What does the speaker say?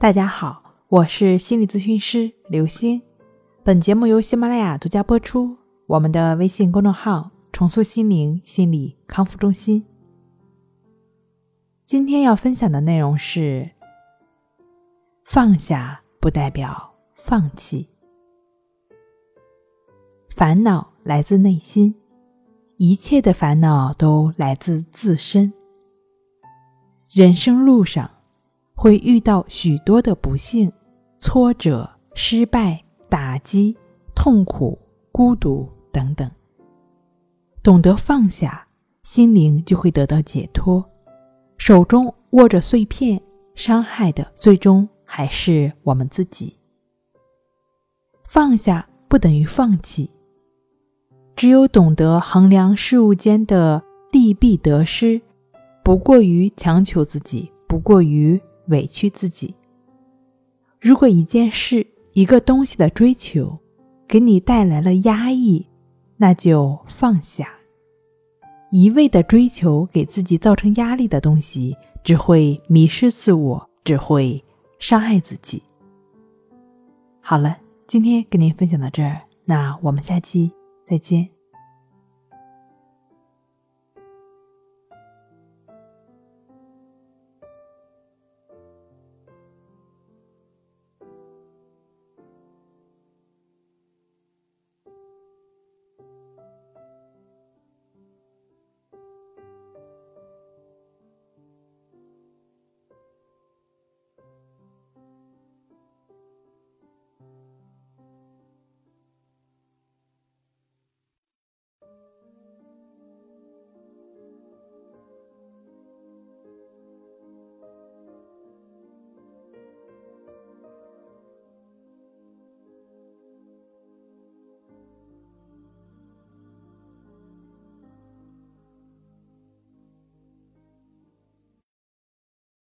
大家好，我是心理咨询师刘星。本节目由喜马拉雅独家播出。我们的微信公众号“重塑心灵心理康复中心”。今天要分享的内容是：放下不代表放弃。烦恼来自内心，一切的烦恼都来自自身。人生路上。会遇到许多的不幸、挫折、失败、打击、痛苦、孤独等等。懂得放下，心灵就会得到解脱。手中握着碎片，伤害的最终还是我们自己。放下不等于放弃，只有懂得衡量事物间的利弊得失，不过于强求自己，不过于。委屈自己。如果一件事、一个东西的追求给你带来了压抑，那就放下。一味的追求给自己造成压力的东西，只会迷失自我，只会伤害自己。好了，今天跟您分享到这儿，那我们下期再见。